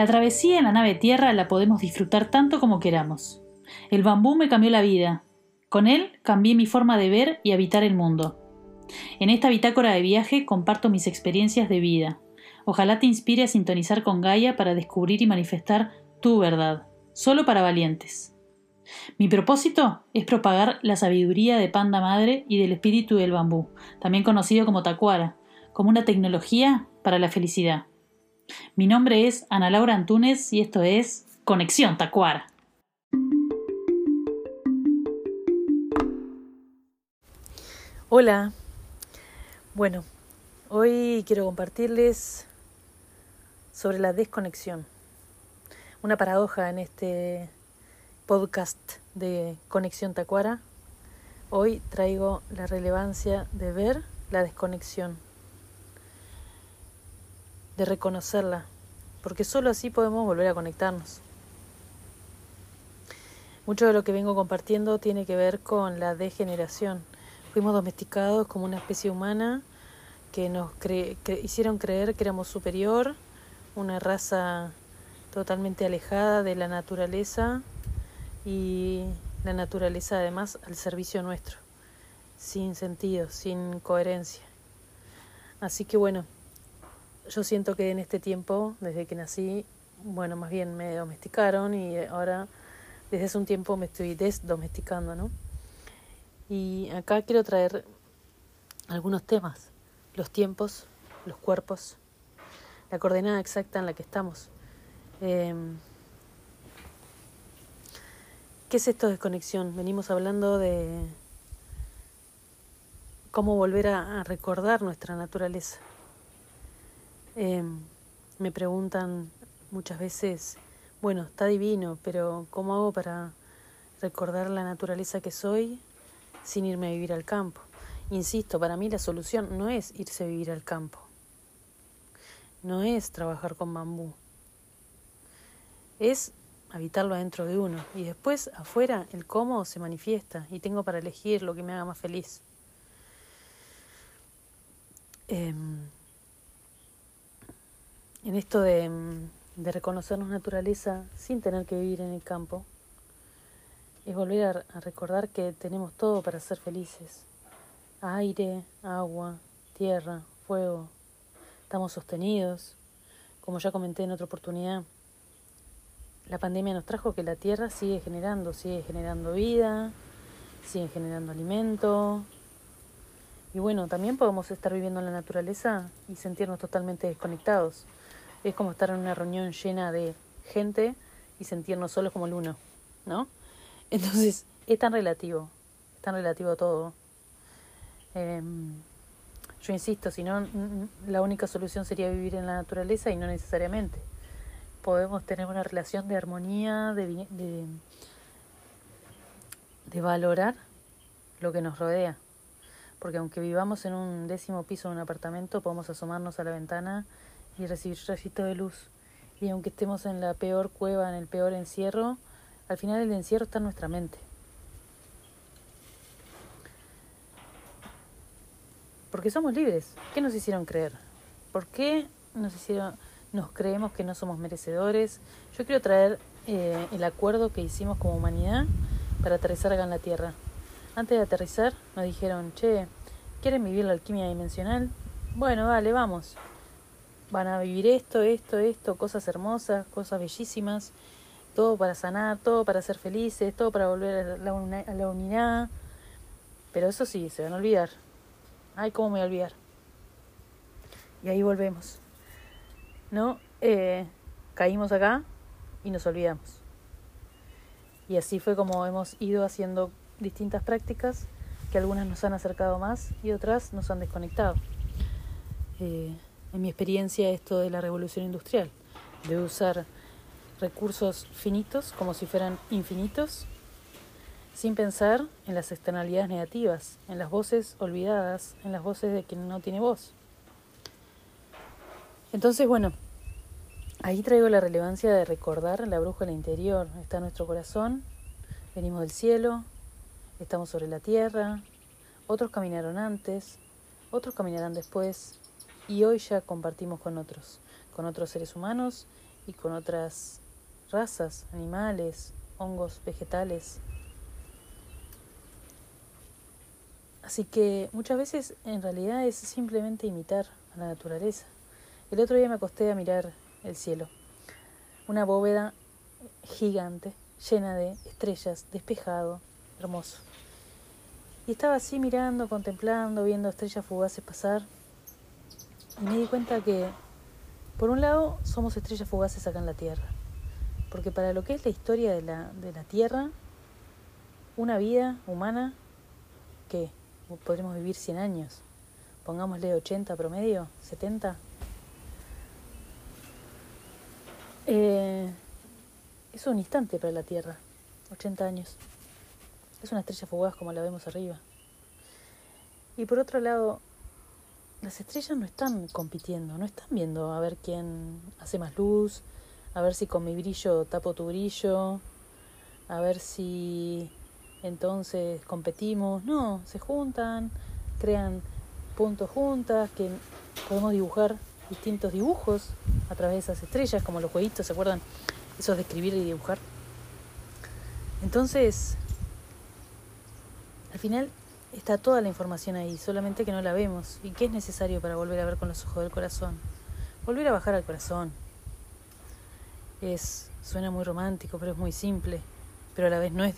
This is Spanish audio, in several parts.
La travesía en la nave tierra la podemos disfrutar tanto como queramos. El bambú me cambió la vida. Con él cambié mi forma de ver y habitar el mundo. En esta bitácora de viaje comparto mis experiencias de vida. Ojalá te inspire a sintonizar con Gaia para descubrir y manifestar tu verdad, solo para valientes. Mi propósito es propagar la sabiduría de Panda Madre y del espíritu del bambú, también conocido como Tacuara, como una tecnología para la felicidad. Mi nombre es Ana Laura Antunes y esto es Conexión Tacuara. Hola, bueno, hoy quiero compartirles sobre la desconexión, una paradoja en este podcast de Conexión Tacuara. Hoy traigo la relevancia de ver la desconexión de reconocerla, porque solo así podemos volver a conectarnos. Mucho de lo que vengo compartiendo tiene que ver con la degeneración. Fuimos domesticados como una especie humana que nos hicieron creer que éramos superior, una raza totalmente alejada de la naturaleza y la naturaleza además al servicio nuestro, sin sentido, sin coherencia. Así que bueno, yo siento que en este tiempo, desde que nací, bueno, más bien me domesticaron y ahora desde hace un tiempo me estoy desdomesticando, ¿no? Y acá quiero traer algunos temas, los tiempos, los cuerpos, la coordenada exacta en la que estamos. Em, ¿Qué es esto de desconexión? Venimos hablando de cómo volver a recordar nuestra naturaleza. Em, me preguntan muchas veces, bueno, está divino, pero ¿cómo hago para recordar la naturaleza que soy sin irme a vivir al campo? Insisto, para mí la solución no es irse a vivir al campo, no es trabajar con bambú, es habitarlo adentro de uno y después afuera el cómo se manifiesta y tengo para elegir lo que me haga más feliz. Em, en esto de, mm, de, reconocernos naturaleza sin tener que vivir en el campo, es volver a, recordar que tenemos todo para ser felices. Aire, agua, tierra, fuego. Estamos sostenidos. Como ya comenté en otra oportunidad, la pandemia nos trajo que la tierra sigue generando, sigue generando vida, sigue generando alimento. Y bueno, también podemos estar viviendo en la naturaleza y sentirnos totalmente desconectados. Es como estar en una reunión llena de gente y sentirnos solos como el uno, ¿no? Entonces, es tan relativo, tan relativo todo. Em, yo insisto, si no, la única solución sería vivir en la naturaleza y no necesariamente. Podemos tener una relación de armonía, de, de, de valorar lo que nos rodea. Porque aunque vivamos en un décimo piso de un apartamento, podemos asomarnos a la ventana y recibir rayito de luz. Y aunque estemos en la peor cueva, en el peor encierro, al final el encierro está en nuestra mente. Porque somos libres. ¿Qué nos hicieron creer? ¿Por qué nos hicieron, nos creemos que no somos merecedores? Yo quiero traer eh, el acuerdo que hicimos como humanidad para aterrizar en la Tierra. Antes de aterrizar nos dijeron, che, ¿quieren vivir la alquimia dimensional? Bueno, dale, vamos van a vivir esto, esto, esto, cosas hermosas, cosas bellísimas, todo para sanar, todo para ser felices, todo para volver a la, unidad. Pero eso sí, se van a olvidar. Ay, ¿cómo me voy a olvidar? Y ahí volvemos. ¿No? Eh, caímos acá y nos olvidamos. Y así fue como hemos ido haciendo distintas prácticas que algunas nos han acercado más y otras nos han desconectado. Eh, en mi experiencia esto de la revolución industrial, de usar recursos finitos como si fueran infinitos, sin pensar en las externalidades negativas, en las voces olvidadas, en las voces de quien no tiene voz. Entonces, bueno, ahí traigo la relevancia de recordar la brújula interior. Está nuestro corazón, venimos del cielo, estamos sobre la tierra, otros caminaron antes, otros caminarán después, y hoy ya compartimos con otros, con otros seres humanos y con otras razas, animales, hongos, vegetales. Así que muchas veces en realidad es simplemente imitar a la naturaleza. El otro día me acosté a mirar el cielo, una bóveda gigante, llena de estrellas, despejado, hermoso. Y estaba así mirando, contemplando, viendo estrellas fugaces pasar. Y me di cuenta que, por un lado, somos estrellas fugaces acá en la Tierra. Porque para lo que es la historia de la, de la Tierra, una vida humana, que podremos vivir 100 años, pongámosle 80 promedio, 70. Eh, es un instante para la Tierra, 80 años. Es una estrella fugaz como la vemos arriba. Y por otro lado, las estrellas no están compitiendo, no están viendo a ver quién hace más luz, a ver si con mi brillo tapo tu brillo, a ver si entonces competimos. No, se juntan, crean puntos juntas, que podemos dibujar distintos dibujos a través de esas estrellas, como los jueguitos, ¿se acuerdan? Esos de escribir y dibujar. Entonces, al final está toda la información ahí, solamente que no la vemos. ¿Y qué es necesario para volver a ver con los ojos del corazón? Volver a bajar al corazón. Es, suena muy romántico, pero es muy simple. Pero a la vez no es,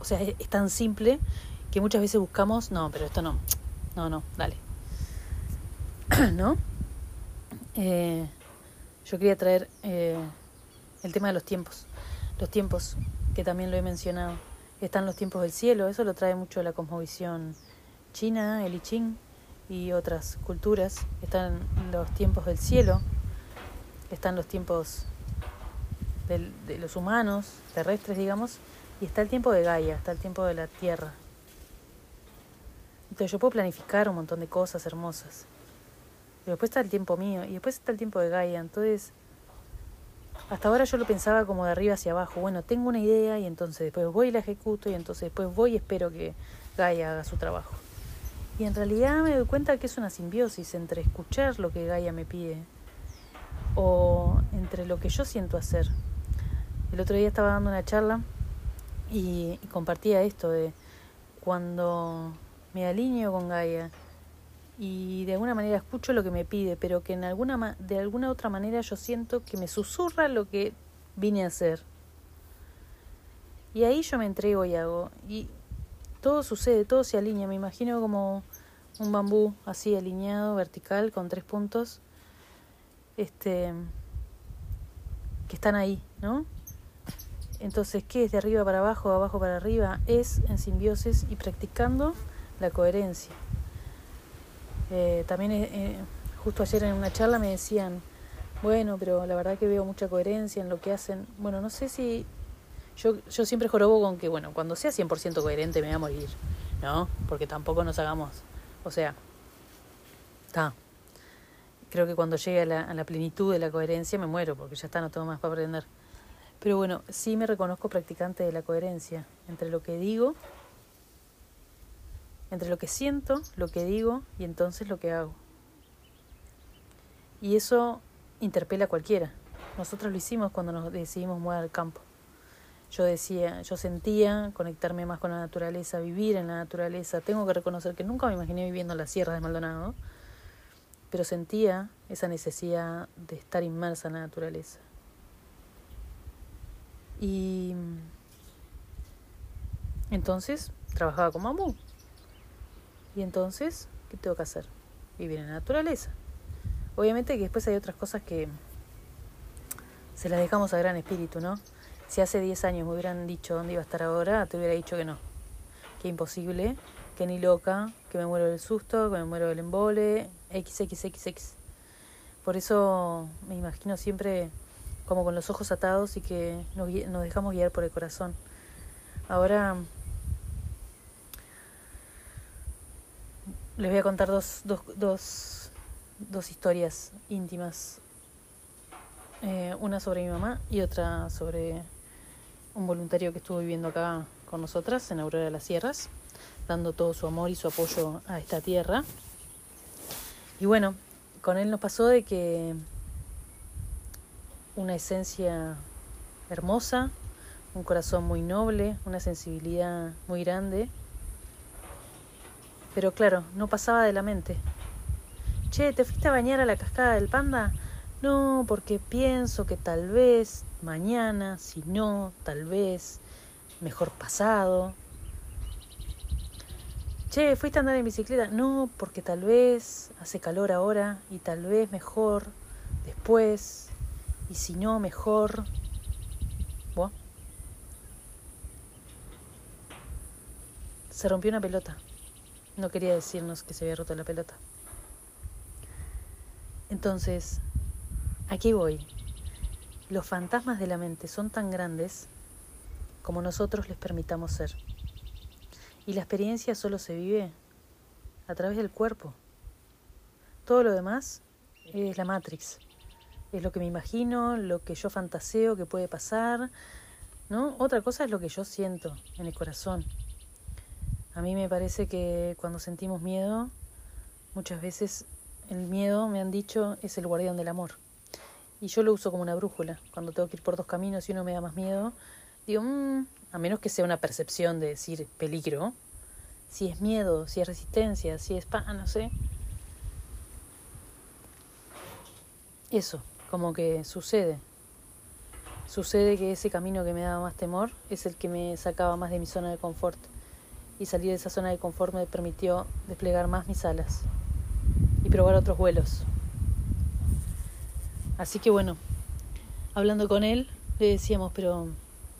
o sea, es, tan simple que muchas veces buscamos, no, pero esto no, no, no, dale. ¿No? Eh, yo quería traer eh, el tema de los tiempos. Los tiempos, que también lo he mencionado están los tiempos del cielo, eso lo trae mucho la cosmovisión china, el I Ching y otras culturas. Están los tiempos del cielo, están los tiempos de los humanos, terrestres, digamos, y está el tiempo de Gaia, está el tiempo de la Tierra. Entonces yo puedo planificar un montón de cosas hermosas. Pero después está el tiempo mío y después está el tiempo de Gaia. Entonces hasta ahora yo lo pensaba como de arriba hacia abajo. Bueno, tengo una idea y entonces después voy y la ejecuto y entonces después voy y espero que Gaia haga su trabajo. Y en realidad me doy cuenta que es una simbiosis entre escuchar lo que Gaia me pide o entre lo que yo siento hacer. El otro día estaba dando una charla y, compartía esto de cuando me alineo con Gaia y de alguna manera escucho lo que me pide, pero que en alguna de alguna otra manera yo siento que me susurra lo que vine a hacer. Y ahí yo me entrego y hago y todo sucede, todo se alinea, me imagino como un bambú así alineado, vertical con tres puntos este que están ahí, ¿no? Entonces, ¿qué es de arriba para abajo, de abajo para arriba? Es en simbiosis y practicando la coherencia. Eh, también eh, eh, justo ayer en una charla me decían, bueno, pero la verdad que veo mucha coherencia en lo que hacen. Bueno, no sé si yo, yo siempre jorobo con que, bueno, cuando sea 100% coherente me voy a morir, ¿no? Porque tampoco nos hagamos, o sea, está. Creo que cuando llegue a la, a la plenitud de la coherencia me muero, porque ya está, no tengo más para aprender. Pero bueno, sí me reconozco practicante de la coherencia entre lo que digo entre lo que siento, lo que digo y entonces lo que hago. Y eso interpela a cualquiera. Nosotros lo hicimos cuando nos decidimos mudar al campo. Yo decía, yo sentía conectarme más con la naturaleza, vivir en la naturaleza. Tengo que reconocer que nunca me imaginé viviendo en la sierra de Maldonado, pero sentía esa necesidad de estar inmersa en la naturaleza. Y entonces trabajaba con bambú. Y entonces, ¿qué tengo que hacer? Vivir en la naturaleza. Obviamente que después hay otras cosas que se las dejamos a gran espíritu, ¿no? Si hace 10 años me hubieran dicho dónde iba a estar ahora, te hubiera dicho que no. Que imposible, que ni loca, que me muero del susto, que me muero del embole, XXXX. Por eso me imagino siempre como con los ojos atados y que nos, nos dejamos guiar por el corazón. Ahora Les voy a contar dos, dos, dos, dos historias íntimas. Eh, una sobre mi mamá y otra sobre un voluntario que estuvo viviendo acá con nosotras en Aurora de las Sierras, dando todo su amor y su apoyo a esta tierra. Y bueno, con él nos pasó de que una esencia hermosa, un corazón muy noble, una sensibilidad muy grande. Pero claro, no pasaba de la mente. Che, ¿te fuiste a bañar a la cascada del panda? No, porque pienso que tal vez mañana, si no, tal vez, mejor pasado. Che, ¿fuiste a andar en bicicleta? No, porque tal vez hace calor ahora y tal vez mejor después. Y si no, mejor. Bueno. Se rompió una pelota. No quería decirnos que se había roto la pelota. Entonces, aquí voy. Los fantasmas de la mente son tan grandes como nosotros les permitamos ser. Y la experiencia solo se vive a través del cuerpo. Todo lo demás es la Matrix. Es lo que me imagino, lo que yo fantaseo que puede pasar, ¿no? Otra cosa es lo que yo siento en el corazón. A mí me parece que cuando sentimos miedo, muchas veces el miedo, me han dicho, es el guardián del amor. Y yo lo uso como una brújula. Cuando tengo que ir por dos caminos y uno me da más miedo, digo, mmm, a menos que sea una percepción de decir peligro, si es miedo, si es resistencia, si es pa, no sé. Eso, como que sucede. Sucede que ese camino que me daba más temor es el que me sacaba más de mi zona de confort. Y salir de esa zona de confort me permitió desplegar más mis alas y probar otros vuelos. Así que bueno, hablando con él, le decíamos, pero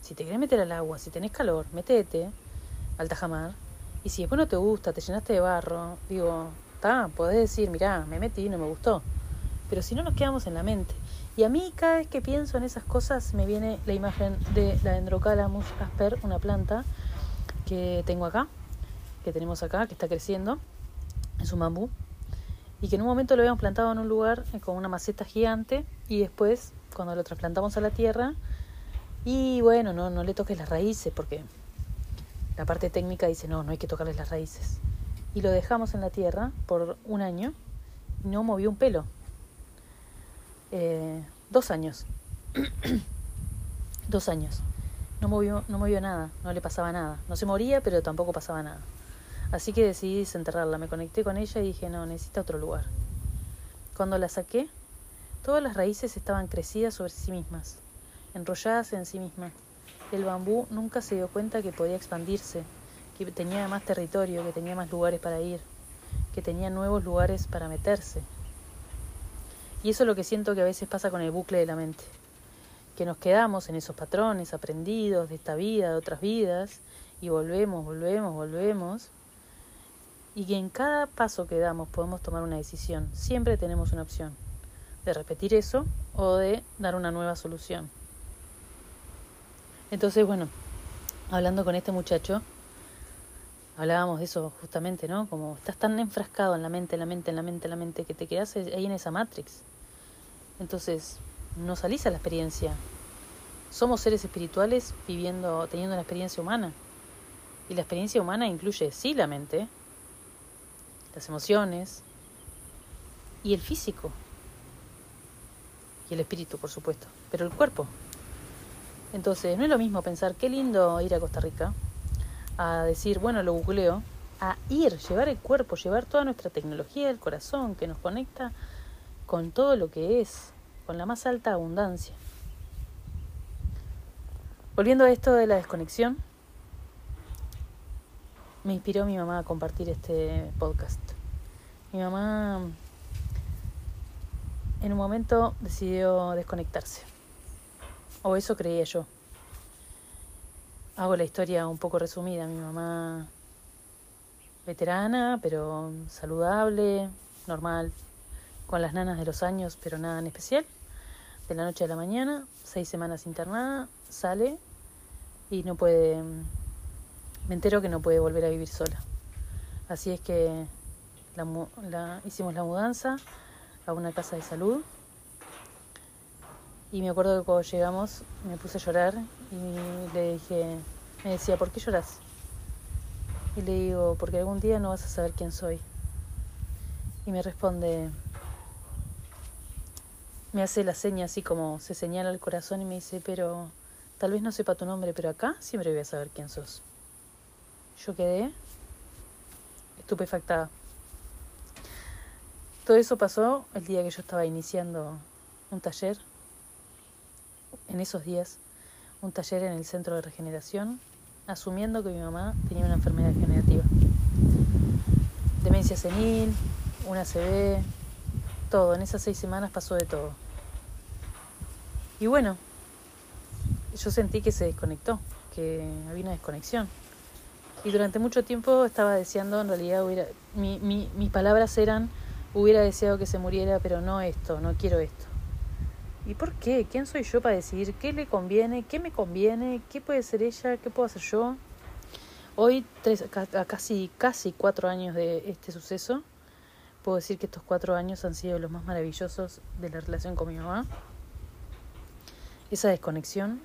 si te querés meter al agua, si tenés calor, metete al tajamar. Y si después no te gusta, te llenaste de barro, digo, está, podés decir, mirá, me metí no me gustó. Pero si no nos quedamos en la mente. Y a mí cada vez que pienso en esas cosas me viene la imagen de la Dendrocalamus asper, una planta que tengo acá, que tenemos acá, que está creciendo. Es un bambú. Y que en un momento lo habíamos plantado en un lugar con una maceta gigante y después, cuando lo trasplantamos a la tierra, y bueno, no, no le toques las raíces porque la parte técnica dice no, no hay que tocarles las raíces. Y lo dejamos en la tierra por un año y no movió un pelo. Eh, dos años. dos años. No movió, nada, no le pasaba nada. No se moría, pero tampoco pasaba nada. Así que decidí desenterrarla. Me conecté con ella y dije, no, necesita otro lugar. Cuando la saqué, todas las raíces estaban crecidas sobre sí mismas enrolladas en sí misma. El bambú nunca se dio cuenta que podía expandirse, que tenía más territorio, que tenía más lugares para ir, que tenía nuevos lugares para meterse. Y eso es lo que siento que a veces pasa con el bucle de la mente, que nos quedamos en esos patrones aprendidos de esta vida, de otras vidas, y volvemos, volvemos, volvemos, y que en cada paso que damos podemos tomar una decisión, siempre tenemos una opción, de repetir eso o de dar una nueva solución. Entonces, bueno, hablando con este muchacho, hablábamos de eso justamente, ¿no? Como estás tan enfrascado en la mente, en la mente, en la mente, en la mente, que te quedas ahí en esa matrix. Entonces, no salís la experiencia. Somos seres espirituales viviendo, teniendo una experiencia humana. Y la experiencia humana incluye, sí, la mente, las emociones y el físico. Y el espíritu, por supuesto. Pero el cuerpo, entonces, no es lo mismo pensar qué lindo ir a Costa Rica, a decir, bueno, lo googleo, a ir, llevar el cuerpo, llevar toda nuestra tecnología del corazón que nos conecta con todo lo que es, con la más alta abundancia. Volviendo a esto de la desconexión, me inspiró mi mamá a compartir este podcast. Mi mamá en un momento decidió desconectarse o eso creía yo. Hago la historia un poco resumida. Mi mamá veterana, pero saludable, normal, con las nanas de los años, pero nada en especial. De la noche a la mañana, seis semanas internada, sale y no puede, me entero que no puede volver a vivir sola. Así es que la, hicimos la mudanza a una casa de salud y me acuerdo que cuando llegamos me puse a llorar y le dije, me decía, ¿por qué lloras? Y le digo, porque algún día no vas a saber quién soy. Y me responde, me hace la seña así como se señala el corazón y me dice, pero tal vez no sepa tu nombre, pero acá siempre voy a saber quién sos. Yo quedé estupefactada. Todo eso pasó el día que yo estaba iniciando un taller, en esos días, un taller en el centro de regeneración, asumiendo que mi mamá tenía una enfermedad degenerativa. Demencia senil, una ACV, todo. En esas seis semanas pasó de todo. Y bueno, yo sentí que se desconectó, que había una desconexión. Y durante mucho tiempo estaba deseando, en realidad, hubiera, mi, mi, mis palabras eran, hubiera deseado que se muriera, pero no esto, no quiero esto. ¿Y por qué? ¿Quién soy yo para decidir qué le conviene, qué me conviene, qué puede ser ella, qué puedo hacer yo? Hoy, a casi, casi cuatro años de este suceso, puedo decir que estos cuatro años han sido los más maravillosos de la relación con mi mamá. Esa desconexión,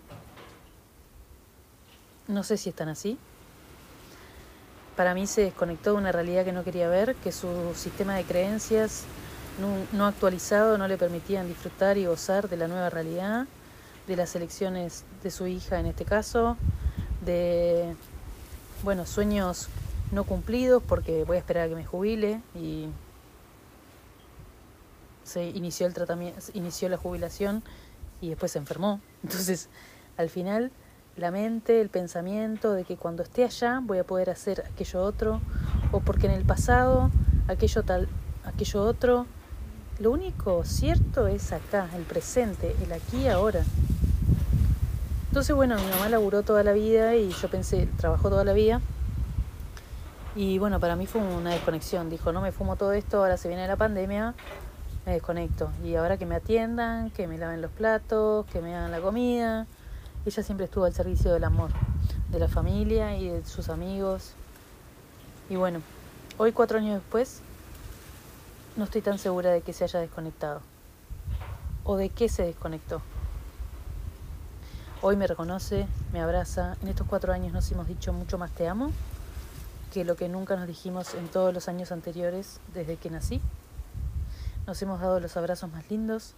no sé si están así, para mí se desconectó de una realidad que no quería ver, que su sistema de creencias no, actualizado no le permitían disfrutar y gozar de la nueva realidad, de las elecciones de su hija en este caso, de bueno, sueños no cumplidos porque voy a esperar a que me jubile y se inició el tratamiento, inició la jubilación y después se enfermó. Entonces, al final la mente, el pensamiento de que cuando esté allá voy a poder hacer aquello otro, o porque en el pasado aquello tal, aquello otro. Lo único cierto es acá, el presente, el aquí y ahora. Entonces, bueno, mi mamá laburó toda la vida y yo pensé, trabajó toda la vida. Y bueno, para mí fue una desconexión. Dijo, no me fumo todo esto, ahora se viene la pandemia, me desconecto. Y ahora que me atiendan, que me laven los platos, que me hagan la comida ella siempre estuvo al servicio del amor, de la familia y de sus amigos. Y bueno, hoy cuatro años después, no estoy tan segura de que se haya desconectado. O de qué se desconectó. Hoy me reconoce, me abraza. En estos cuatro años nos hemos dicho mucho más te amo que lo que nunca nos dijimos en todos los años anteriores desde que nací. Nos hemos dado los abrazos más lindos,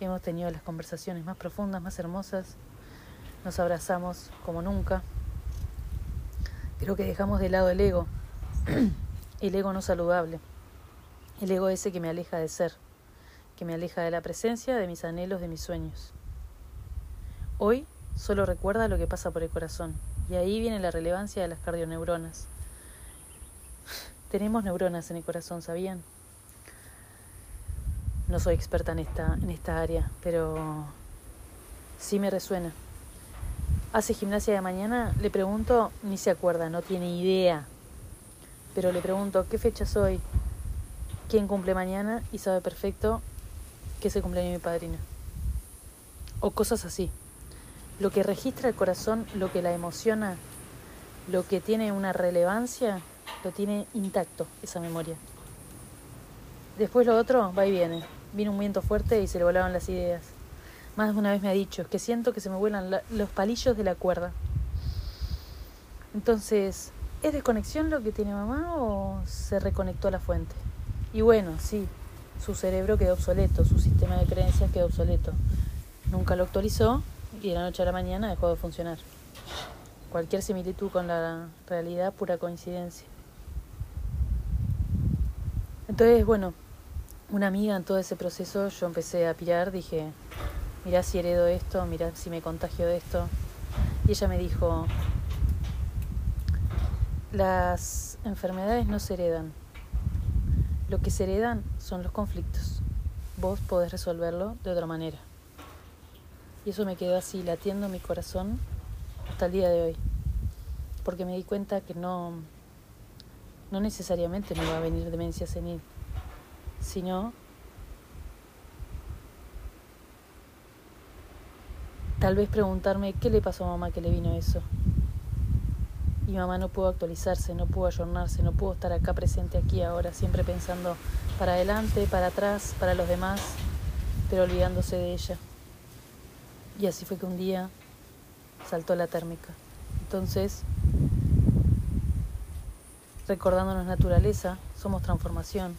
hemos tenido las conversaciones más profundas, más hermosas, nos abrazamos como nunca. Creo que dejamos de lado el ego, el ego no saludable, el ego ese que me aleja de ser, que me aleja de la presencia, de mis anhelos, de mis sueños. Hoy solo recuerda lo que pasa por el corazón, y ahí viene la relevancia de las cardioneuronas. Tenemos neuronas en el corazón, ¿sabían? No soy experta en esta, en esta área, pero sí me resuena hace gimnasia de mañana, le pregunto, ni se acuerda, no tiene idea. Pero le pregunto, ¿qué fecha soy? ¿Quién cumple mañana? Y sabe perfecto que se cumpleaños mi padrina. O cosas así. Lo que registra el corazón, lo que la emociona, lo que tiene una relevancia, lo tiene intacto, esa memoria. Después lo otro va y viene. Vino un viento fuerte y se le volaron las ideas. Más de una vez me ha dicho, es que siento que se me vuelan los palillos de la cuerda. Entonces, ¿es desconexión lo que tiene mamá o se reconectó a la fuente? Y bueno, sí, su cerebro quedó obsoleto, su sistema de creencias quedó obsoleto. Nunca lo actualizó y de la noche a la mañana dejó de funcionar. Cualquier similitud con la realidad, pura coincidencia. Entonces, bueno, una amiga en todo ese proceso, yo empecé a pirar, dije, mirá si heredo esto, mirá si me contagio de esto. Y ella me dijo, las enfermedades no se heredan, lo que se heredan son los conflictos. Vos podés resolverlo de otra manera. Y eso me quedó así latiendo mi corazón hasta el día de hoy. Porque me di cuenta que no, no necesariamente me va a venir demencia senil, sino Tal vez preguntarme qué le pasó a mamá que le vino eso. Y mamá no pudo actualizarse, no pudo ayornarse, no pudo estar acá presente aquí ahora, siempre pensando para adelante, para atrás, para los demás, pero olvidándose de ella. Y así fue que un día saltó la térmica. Entonces, recordándonos naturaleza, somos transformación,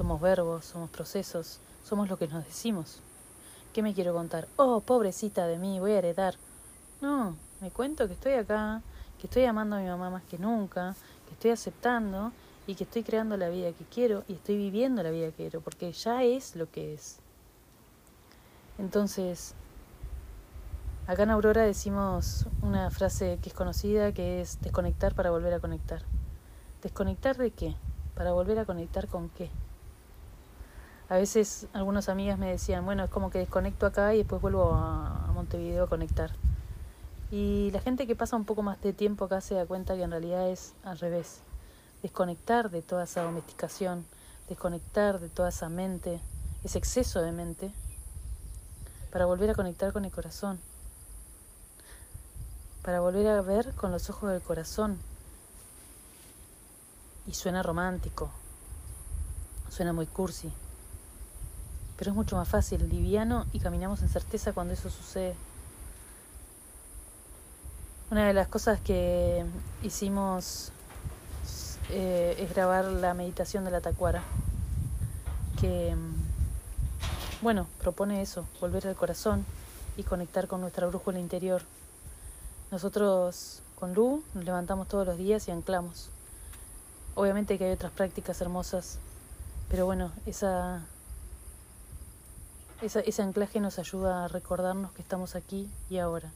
somos verbos, somos procesos, somos lo que nos decimos. ¿Qué me quiero contar? Oh, pobrecita de mí, voy a heredar. No, me cuento que estoy acá, que estoy amando a mi mamá más que nunca, que estoy aceptando y que estoy creando la vida que quiero y estoy viviendo la vida que quiero, porque ya es lo que es. Entonces, acá en Aurora decimos una frase que es conocida, que es desconectar para volver a conectar. ¿Desconectar de qué? Para volver a conectar con qué. A veces algunas amigas me decían, bueno, es como que desconecto acá y después vuelvo a, Montevideo a conectar. Y la gente que pasa un poco más de tiempo acá se da cuenta que en realidad es al revés. Desconectar de toda esa domesticación, desconectar de toda esa mente, ese exceso de mente, para volver a conectar con el corazón, para volver a ver con los ojos del corazón. Y suena romántico, suena muy cursi, pero es mucho más fácil, liviano y caminamos en certeza cuando eso sucede. Una de las cosas que hicimos eh, es grabar la meditación de la tacuara, que, bueno, propone eso, volver al corazón y conectar con nuestra brújula interior. Nosotros con Lu nos levantamos todos los días y anclamos. Obviamente que hay otras prácticas hermosas, pero bueno, esa ese anclaje nos ayuda a recordarnos que estamos aquí y ahora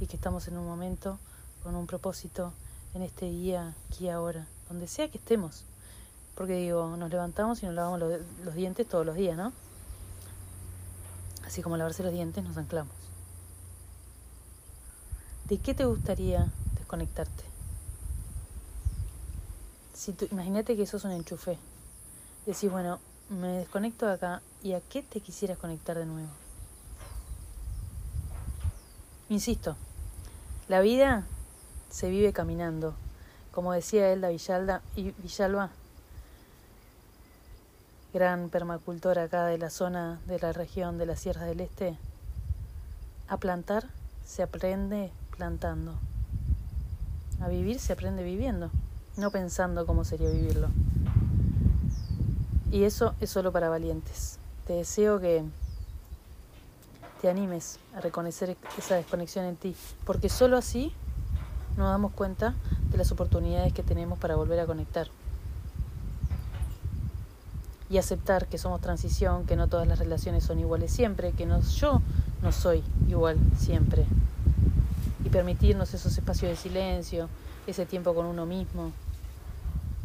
y que estamos en un momento con un propósito en este día, aquí ahora, donde sea que estemos. Porque digo, nos levantamos y nos lavamos los, dientes todos los días, ¿no? Así como lavarse los dientes, nos anclamos. ¿De qué te gustaría desconectarte? Si imagínate que eso es un enchufe. Decís, bueno, me desconecto de acá y a qué te quisieras conectar de nuevo. Insisto, la vida se vive caminando. Como decía Elda Villalda, y Villalba, gran permacultor acá de la zona de la región de las Sierras del Este, a plantar se aprende plantando. A vivir se aprende viviendo, no pensando cómo sería vivirlo. Y eso es solo para valientes. Te deseo que te animes a reconocer esa desconexión en ti, porque solo así nos damos cuenta de las oportunidades que tenemos para volver a conectar. Y aceptar que somos transición, que no todas las relaciones son iguales siempre, que no, yo no soy igual siempre. Y permitirnos esos espacios de silencio, ese tiempo con uno mismo,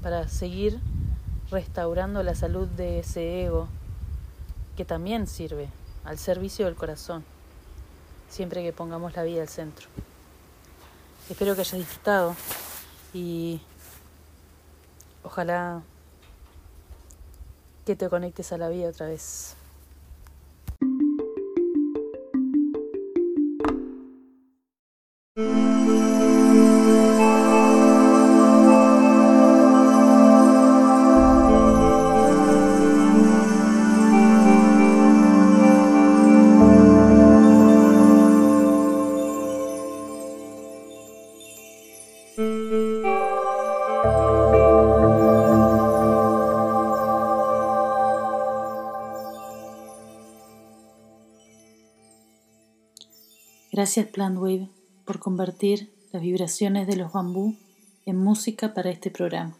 para seguir restaurando la salud de ese ego que también sirve al servicio del corazón, siempre que pongamos la vida al centro. Espero que hayas disfrutado y ojalá que te conectes a la vida otra vez. Gracias Plantwave por convertir las vibraciones de los bambú en música para este programa.